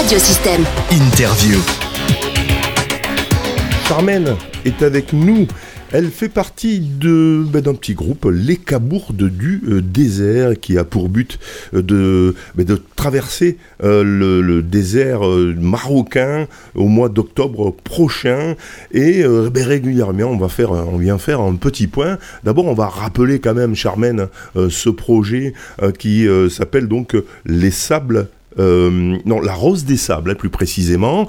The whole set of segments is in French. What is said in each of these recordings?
Radiosystème. Interview. Charmaine est avec nous. Elle fait partie de ben, d'un petit groupe, les Cabourdes du euh, désert, qui a pour but euh, de, ben, de traverser euh, le, le désert euh, marocain au mois d'octobre prochain. Et euh, ben, régulièrement, on va faire, on vient faire un petit point. D'abord, on va rappeler quand même, Charmaine, euh, ce projet euh, qui euh, s'appelle donc les sables. Euh, non, la rose des sables, hein, plus précisément.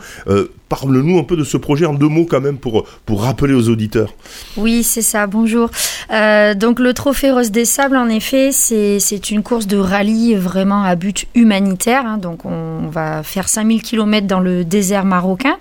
Parle-nous un peu de ce projet en deux mots quand même pour, rappeler aux auditeurs. Oui, c'est ça, bonjour. Euh, donc le Trophée Rose des Sables, en effet, c'est une course de rallye vraiment à but humanitaire. hein. donc on va faire 5000 km dans le désert marocain.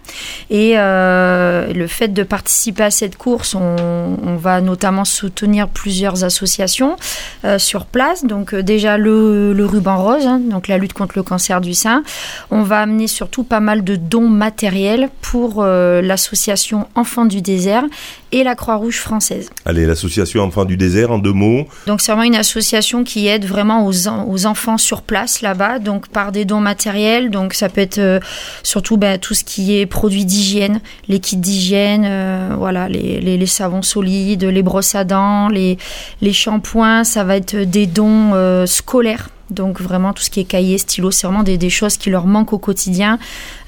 Et euh, le fait de participer à cette course, on, va notamment soutenir plusieurs associations euh, sur place. Donc déjà le, le ruban rose, hein, donc la lutte contre le cancer du sein. On va amener surtout pas mal de dons matériels pour euh, l'association Enfants du désert et la Croix-Rouge française. Allez, l'association Enfants du désert, en deux mots. Donc c'est vraiment une association qui aide vraiment aux, en- aux enfants sur place là-bas, donc par des dons matériels. Donc ça peut être euh, surtout ben, tout ce qui est produits d'hygiène, les kits d'hygiène, euh, voilà, les, les- les savons solides, les brosses à dents, les, les shampoings. Ça va être des dons euh, scolaires. Donc vraiment tout ce qui est cahier, stylo, c'est vraiment des, des choses qui leur manquent au quotidien.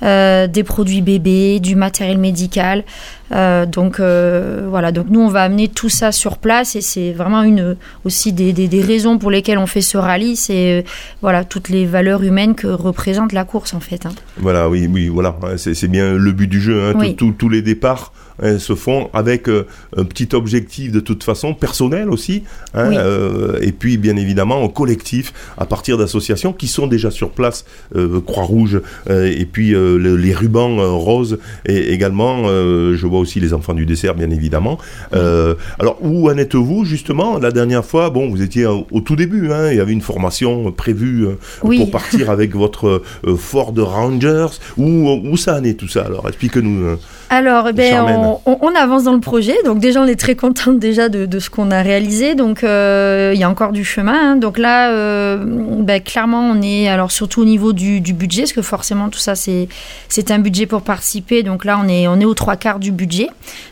Euh, des produits bébés, du matériel médical. Euh, donc euh, voilà, donc nous on va amener tout ça sur place et c'est vraiment une aussi des, des, des raisons pour lesquelles on fait ce rallye, c'est voilà toutes les valeurs humaines que représente la course en fait. hein. Voilà, oui, oui, voilà, c'est bien le but du jeu. hein, Oui. tout- tout- tous les départs hein, se font avec un petit objectif de toute façon personnel aussi, hein, Oui. et puis bien évidemment en collectif à partir d'associations qui sont déjà sur place, euh, Croix-Rouge euh, et puis euh, le- les rubans roses et également, je vois aussi les enfants du dessert bien évidemment. Alors où en êtes-vous justement? La dernière fois, bon, vous étiez au, au tout début, hein, il y avait une formation prévue Oui. pour partir avec votre Ford Rangers. Où, où ça en est tout ça Alors? Explique-nous. Alors, eh ben, on, on- on avance dans le projet. Donc déjà, on est très contente déjà de, de ce qu'on a réalisé. Donc, euh, il y a encore du chemin. hein. Donc là, euh, ben, clairement, on est alors surtout au niveau du, du budget, parce que forcément, tout ça, c'est c'est un budget pour participer. Donc là, on est on est aux trois quarts du budget.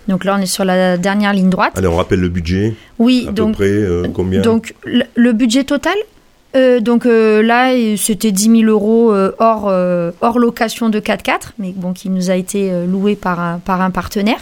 Donc là, on est sur la dernière ligne droite. Allez, on rappelle le budget. Oui, À donc peu près euh, combien? donc le, le budget total. Euh, donc euh, là, c'était 10 000 euros euh, hors, euh, hors location de 4x4, mais bon, qui nous a été euh, loué par un, par un partenaire.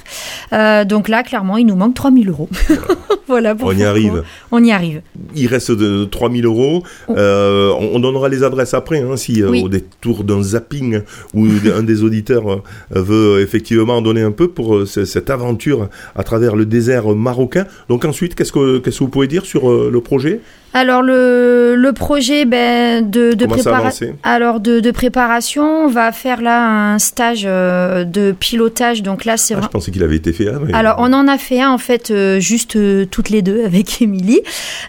Euh, donc là, clairement, il nous manque 3 000 euros. voilà. Pour On y arrive. On y arrive. Il reste de 3000 euros. Euh, on, on donnera les adresses après, hein, si Oui. au détour d'un zapping ou un des auditeurs veut effectivement en donner un peu pour ce- cette aventure à travers le désert marocain. Donc ensuite, qu'est-ce que, qu'est-ce que vous pouvez dire sur le projet? Alors le, le projet ben, de, de préparation. Alors de, de préparation, on va faire là un stage euh, de pilotage. Donc là, c'est Ah, Je pensais qu'il avait été fait. ah, mais- Alors, on en a fait un, en fait, euh, juste euh, toutes les deux avec Émilie.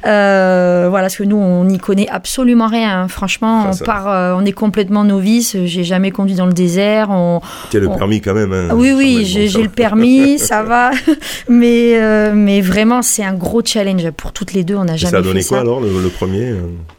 Voilà, parce que nous, on n'y connaît absolument rien. hein. Franchement, on, ça. part, on est complètement novice. J'ai jamais conduit dans le désert. On... Tu as le permis quand même. hein, Ah oui, oui, j'ai bon, le permis, ça va. Mais, mais vraiment, c'est un gros challenge pour toutes les deux. On n'a jamais ça a fait donné quoi ça. alors, le, le premier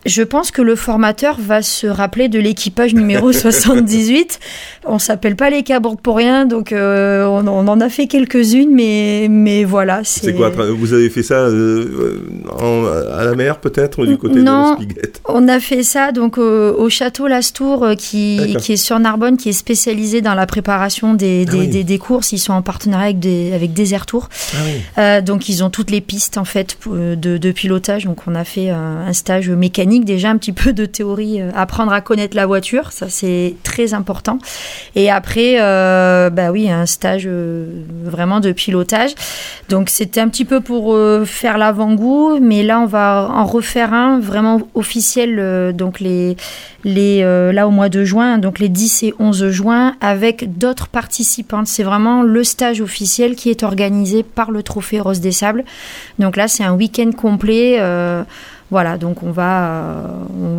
Je pense que le formateur va se rappeler de l'équipage numéro 78. On s'appelle pas les Cabourgs pour rien, donc euh, on, on en a fait quelques-unes, mais, mais voilà. C'est quoi Vous avez fait ça euh, en- à la mer peut-être du côté Non. de Spiguette? On a fait ça donc euh, au château Lastour euh, qui, qui est sur Narbonne, qui est spécialisé dans la préparation des, Ah des, oui. des- des courses. Ils sont en partenariat avec, des, avec Desert Tour. Ah oui. Euh, donc ils ont toutes les pistes en fait euh, de, de pilotage. Donc on a fait euh, un stage mécanique déjà, un petit peu de théorie, euh, apprendre à connaître la voiture, ça c'est très important. Et après, euh, bah oui, un stage euh, vraiment de pilotage. Donc c'était un petit peu pour euh, faire l'avant-goût, mais là on va en refaire un vraiment officiel. euh, donc les les là au mois de juin, donc les 10 et 11 juin, avec d'autres participantes. C'est vraiment le stage officiel qui est organisé par le Trophée Rose des Sables. Donc là, c'est un week-end complet. Voilà, donc on va, euh,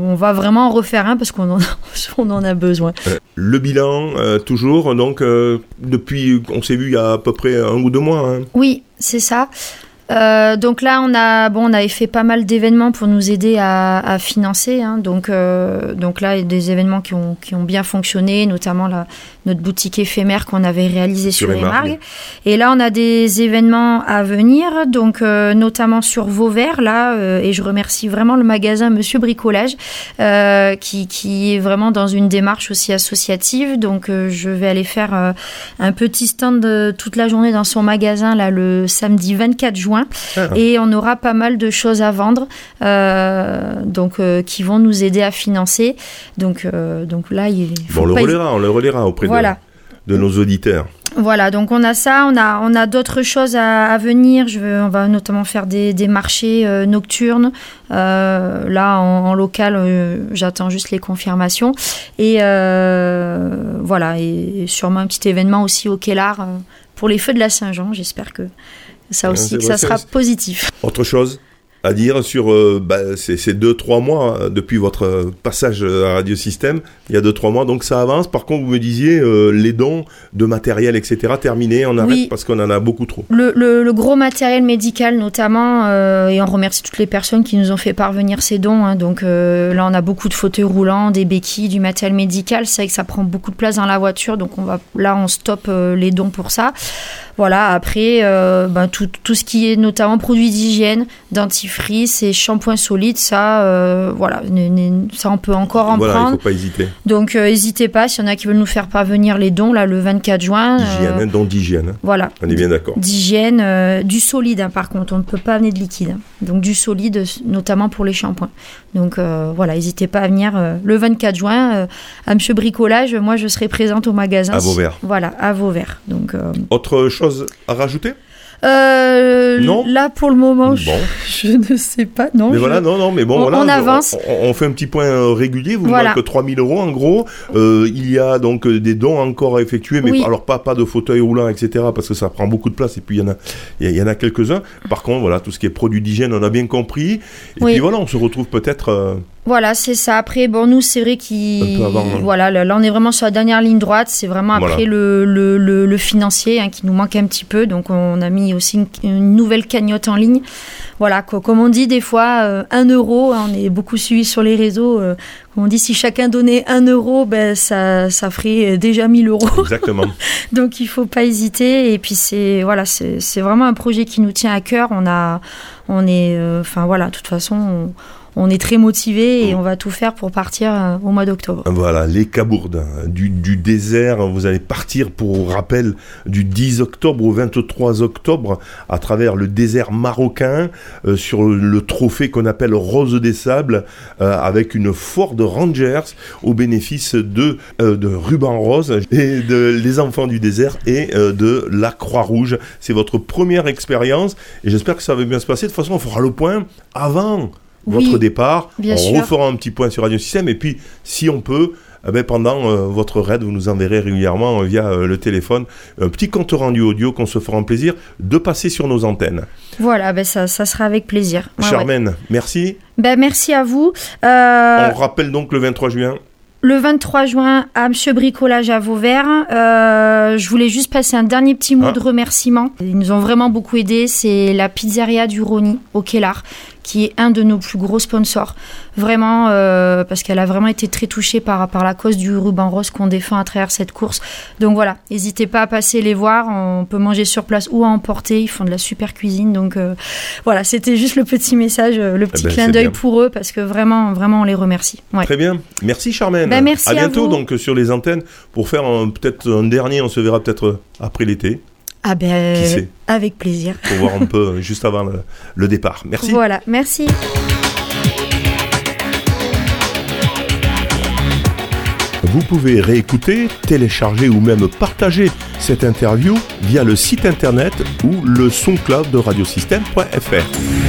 on va vraiment en refaire un parce qu'on en, on en a besoin. Euh, le bilan, euh, toujours, donc depuis, on s'est vu il y a à peu près un ou deux mois. hein. Oui, c'est ça. Euh, donc là, on a, bon, on avait fait pas mal d'événements pour nous aider à, à financer. Hein. donc, euh, donc là, il y a des événements qui ont, qui ont bien fonctionné, notamment la, notre boutique éphémère qu'on avait réalisée sur, les margues. Et là, on a des événements à venir, donc euh, notamment sur Vauvert, là, euh, et je remercie vraiment le magasin Monsieur Bricolage, euh, qui, qui est vraiment dans une démarche aussi associative. Donc, je vais aller faire un petit stand toute la journée dans son magasin, là, le samedi 24 juin. Ah. Et on aura pas mal de choses à vendre, donc, qui vont nous aider à financer. Donc, donc là, il faut bon, on le relaiera, on le relaiera auprès voilà. de, nos auditeurs. Voilà, donc on a ça, on a, on a d'autres choses à, venir. Je veux, on va notamment faire des, des marchés euh, nocturnes. Euh, là, en, local, euh, j'attends juste les confirmations. Et voilà, et sûrement un petit événement aussi au Kellar pour les feux de la Saint-Jean. J'espère que ça aussi, que ça sera positif. Autre chose à dire sur euh, bah, ces, deux trois mois hein, depuis votre passage à Radio Système. Il y a deux trois mois donc ça avance. Par contre vous me disiez euh, les dons de matériel etc terminés on arrête parce qu'on en a beaucoup trop. Le, le, gros matériel médical notamment euh, et on remercie toutes les personnes qui nous ont fait parvenir ces dons hein, donc là on a beaucoup de fauteuils roulants des béquilles du matériel médical. C'est vrai que ça prend beaucoup de place dans la voiture donc on va là on stoppe les dons pour ça. Voilà, après, euh, ben, tout, tout, ce qui est notamment produits d'hygiène, dentifrice et shampoing solide, ça, euh, voilà, ça on peut encore en voilà, prendre. il faut pas hésiter. Donc, euh, n'hésitez pas, s'il y en a qui veulent nous faire parvenir les dons, là, le 24 juin. D'hygiène, hein, don d'hygiène. Voilà. On est bien d'accord. D'hygiène, du solide, hein, par contre, on ne peut pas amener de liquide. Hein. Donc, du solide, notamment pour les shampoings. Donc, voilà, n'hésitez pas à venir le 24 juin à Monsieur Bricolage. Moi, je serai présente au magasin. À Vauvert. Voilà, à Vauvert. Donc, Autre chose à rajouter? Euh, non. Là, pour le moment, je, ne sais pas. Non. Mais voilà, non, non, mais bon, on, on avance. On, fait un petit point euh, régulier. Vous voilà. que 3000 euros en gros. Euh, il y a donc des dons encore à effectuer, mais alors pas, pas de fauteuil roulant, etc., parce que ça prend beaucoup de place. Et puis il y en a, il y en a quelques-uns. Par contre, voilà, tout ce qui est produits d'hygiène, on a bien compris. Et puis voilà, on se retrouve peut-être. Voilà, c'est ça. Après, bon, nous, c'est vrai qu'il. Hein. Voilà, là, on est vraiment sur la dernière ligne droite. C'est vraiment après le, le, le, financier hein, qui nous manque un petit peu. Donc, on a mis aussi une, nouvelle cagnotte en ligne. Voilà, comme on dit des fois, euh, un euro, hein, on est beaucoup suivi sur les réseaux. Euh, on dit si chacun donnait un euro, ben, ça, ça ferait déjà 1000 euros. Exactement. Donc, il faut pas hésiter. Et puis, c'est voilà, c'est vraiment un projet qui nous tient à cœur. On a, on est, euh, enfin voilà, de toute façon, on, on est très motivé et on va tout faire pour partir euh, au mois d'octobre. Voilà, les Cabourdes du, désert. Vous allez partir, pour rappel, du 10 octobre au 23 octobre à travers le désert marocain euh, sur le trophée qu'on appelle Rose des Sables euh, avec une Ford Rangers au bénéfice de, de Ruban Rose et de les enfants du désert et de la Croix-Rouge. C'est votre première expérience et j'espère que ça va bien se passer. De toute façon, on fera le point avant votre départ. on refera un petit point sur Radio Système. Et puis, si on peut, eh ben, pendant euh, votre raid, vous nous enverrez régulièrement euh, via euh, le téléphone un petit compte rendu audio qu'on se fera un plaisir de passer sur nos antennes. Voilà, ben ça, ça sera avec plaisir. Charmaine, merci. Ben, merci à vous. On rappelle donc le 23 juin le 23 juin à Monsieur Bricolage à Vauvert. Je voulais juste passer un dernier petit mot ah. de remerciement. Ils nous ont vraiment beaucoup aidés. C'est la pizzeria du Roni au Kellar qui est un de nos plus gros sponsors. Vraiment, euh, parce qu'elle a vraiment été très touchée par, par la cause du ruban rose qu'on défend à travers cette course. Donc voilà, n'hésitez pas à passer les voir. On peut manger sur place ou à emporter. Ils font de la super cuisine. Donc euh, voilà, c'était juste le petit message, euh, le petit eh ben, clin d'œil pour eux, parce que vraiment, vraiment, on les remercie. Très bien. Merci Charmaine. Ben, merci à bientôt donc sur les antennes pour faire peut-être un dernier. On se verra peut-être après l'été. Ah ben, avec plaisir. Pour voir un peu juste avant le, départ. Merci. Voilà, merci. Vous pouvez réécouter, télécharger ou même partager cette interview via le site internet ou le soncloud de radiosystème.fr.